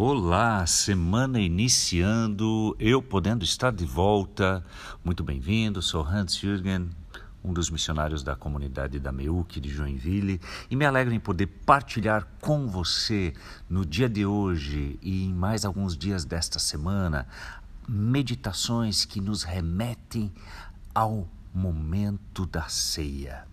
Olá, semana iniciando, eu podendo estar de volta. Muito bem-vindo, sou Hans Jürgen, um dos missionários da comunidade da Meuc de Joinville, e me alegro em poder partilhar com você no dia de hoje e em mais alguns dias desta semana meditações que nos remetem ao momento da ceia.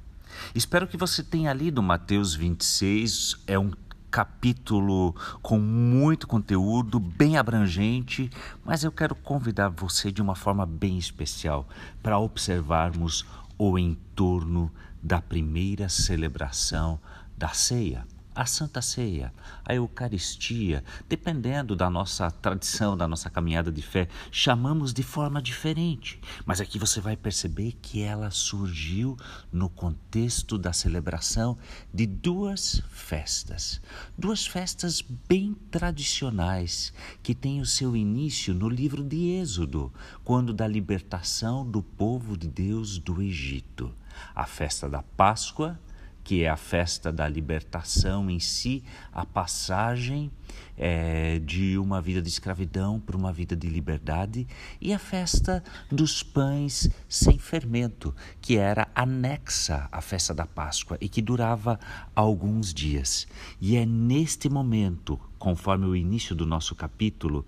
Espero que você tenha lido Mateus 26, é um capítulo com muito conteúdo, bem abrangente, mas eu quero convidar você de uma forma bem especial para observarmos o entorno da primeira celebração da ceia a Santa Ceia, a Eucaristia, dependendo da nossa tradição, da nossa caminhada de fé, chamamos de forma diferente. Mas aqui você vai perceber que ela surgiu no contexto da celebração de duas festas. Duas festas bem tradicionais que têm o seu início no livro de Êxodo, quando da libertação do povo de Deus do Egito. A festa da Páscoa que é a festa da libertação em si, a passagem é, de uma vida de escravidão para uma vida de liberdade, e a festa dos pães sem fermento, que era anexa à festa da Páscoa e que durava alguns dias. E é neste momento, conforme o início do nosso capítulo,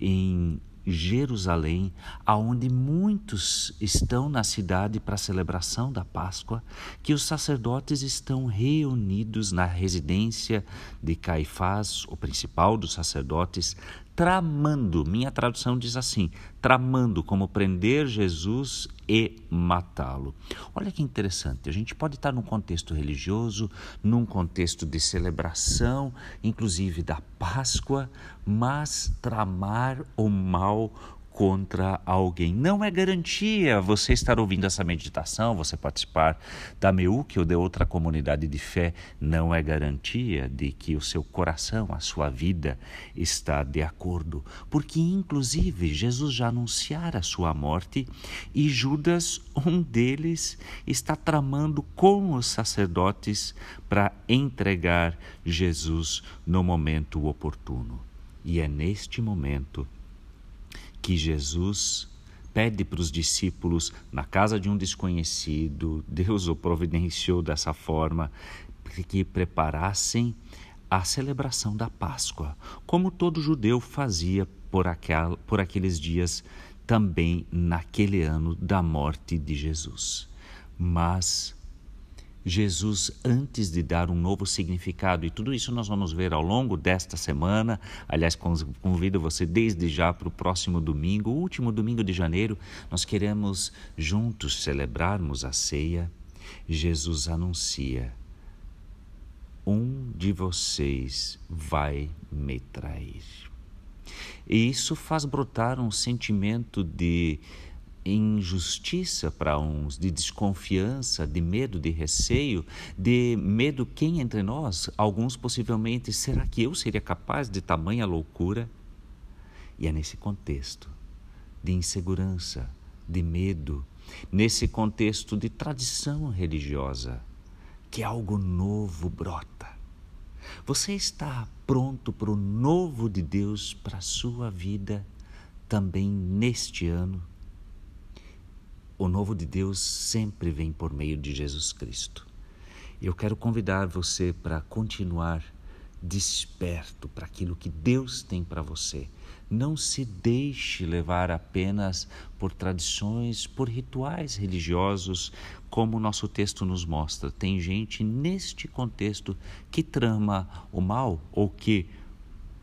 em Jerusalém, aonde muitos estão na cidade para a celebração da Páscoa, que os sacerdotes estão reunidos na residência de Caifás, o principal dos sacerdotes, tramando, minha tradução diz assim, tramando como prender Jesus e matá-lo. Olha que interessante, a gente pode estar num contexto religioso, num contexto de celebração, inclusive da Páscoa, mas tramar o mal contra alguém. Não é garantia você estar ouvindo essa meditação, você participar da MEUC ou de outra comunidade de fé, não é garantia de que o seu coração, a sua vida está de acordo, porque inclusive Jesus já anunciara a sua morte e Judas, um deles, está tramando com os sacerdotes para entregar Jesus no momento oportuno. E é neste momento que Jesus pede para os discípulos, na casa de um desconhecido, Deus o providenciou dessa forma, que preparassem a celebração da Páscoa, como todo judeu fazia por, aquel, por aqueles dias, também naquele ano da morte de Jesus. Mas Jesus antes de dar um novo significado. E tudo isso nós vamos ver ao longo desta semana. Aliás, convido você desde já para o próximo domingo, o último domingo de janeiro. Nós queremos juntos celebrarmos a ceia. Jesus anuncia: Um de vocês vai me trair. E isso faz brotar um sentimento de injustiça para uns, de desconfiança, de medo, de receio, de medo quem entre nós, alguns possivelmente, será que eu seria capaz de tamanha loucura? E é nesse contexto de insegurança, de medo, nesse contexto de tradição religiosa, que algo novo brota. Você está pronto para o novo de Deus para a sua vida também neste ano? O novo de Deus sempre vem por meio de Jesus Cristo. Eu quero convidar você para continuar desperto para aquilo que Deus tem para você. Não se deixe levar apenas por tradições, por rituais religiosos, como o nosso texto nos mostra. Tem gente neste contexto que trama o mal ou que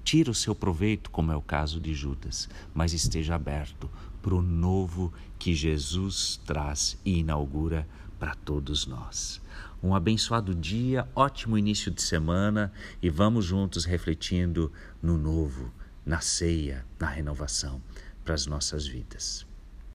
tira o seu proveito, como é o caso de Judas, mas esteja aberto para o novo que Jesus traz e inaugura para todos nós. Um abençoado dia, ótimo início de semana e vamos juntos refletindo no novo, na ceia, na renovação para as nossas vidas.